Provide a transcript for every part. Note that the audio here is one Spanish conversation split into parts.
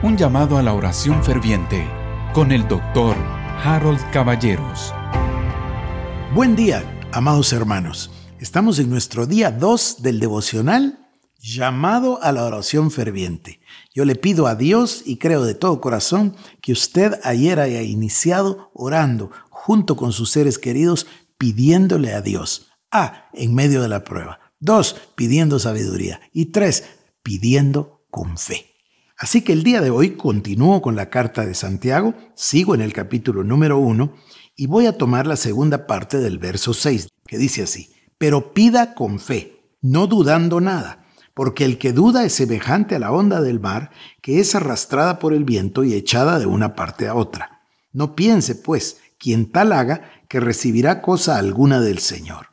Un llamado a la oración ferviente con el doctor Harold Caballeros. Buen día, amados hermanos. Estamos en nuestro día 2 del devocional llamado a la oración ferviente. Yo le pido a Dios y creo de todo corazón que usted ayer haya iniciado orando junto con sus seres queridos pidiéndole a Dios. A, en medio de la prueba. Dos, pidiendo sabiduría. Y tres, pidiendo con fe. Así que el día de hoy continúo con la carta de Santiago, sigo en el capítulo número uno y voy a tomar la segunda parte del verso 6, que dice así, pero pida con fe, no dudando nada, porque el que duda es semejante a la onda del mar, que es arrastrada por el viento y echada de una parte a otra. No piense, pues, quien tal haga, que recibirá cosa alguna del Señor.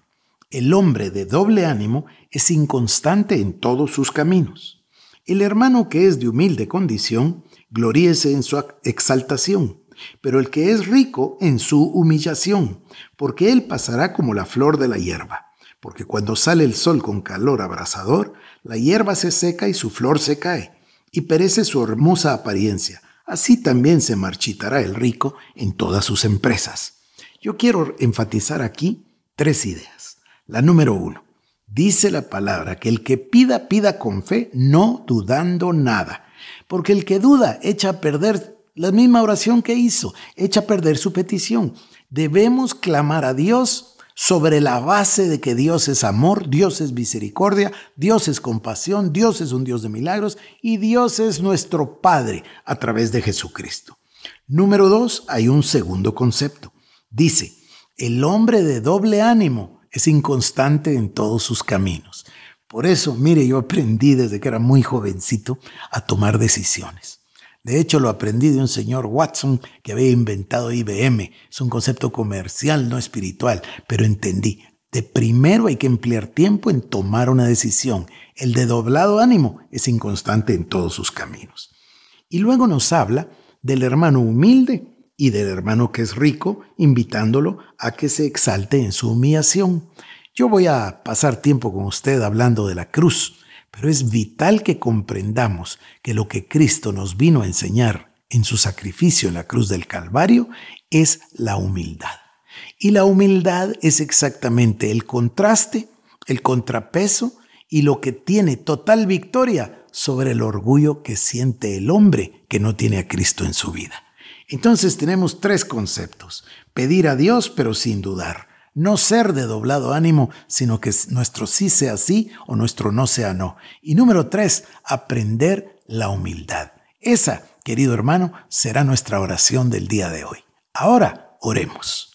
El hombre de doble ánimo es inconstante en todos sus caminos. El hermano que es de humilde condición, gloríese en su exaltación, pero el que es rico en su humillación, porque él pasará como la flor de la hierba. Porque cuando sale el sol con calor abrasador, la hierba se seca y su flor se cae, y perece su hermosa apariencia. Así también se marchitará el rico en todas sus empresas. Yo quiero enfatizar aquí tres ideas. La número uno, dice la palabra que el que pida, pida con fe, no dudando nada. Porque el que duda echa a perder la misma oración que hizo, echa a perder su petición. Debemos clamar a Dios sobre la base de que Dios es amor, Dios es misericordia, Dios es compasión, Dios es un Dios de milagros y Dios es nuestro Padre a través de Jesucristo. Número dos, hay un segundo concepto. Dice, el hombre de doble ánimo es inconstante en todos sus caminos. Por eso, mire, yo aprendí desde que era muy jovencito a tomar decisiones. De hecho, lo aprendí de un señor Watson que había inventado IBM. Es un concepto comercial, no espiritual, pero entendí. De primero hay que emplear tiempo en tomar una decisión. El de doblado ánimo es inconstante en todos sus caminos. Y luego nos habla del hermano humilde y del hermano que es rico, invitándolo a que se exalte en su humillación. Yo voy a pasar tiempo con usted hablando de la cruz, pero es vital que comprendamos que lo que Cristo nos vino a enseñar en su sacrificio en la cruz del Calvario es la humildad. Y la humildad es exactamente el contraste, el contrapeso y lo que tiene total victoria sobre el orgullo que siente el hombre que no tiene a Cristo en su vida. Entonces tenemos tres conceptos. Pedir a Dios pero sin dudar. No ser de doblado ánimo, sino que nuestro sí sea sí o nuestro no sea no. Y número tres, aprender la humildad. Esa, querido hermano, será nuestra oración del día de hoy. Ahora, oremos.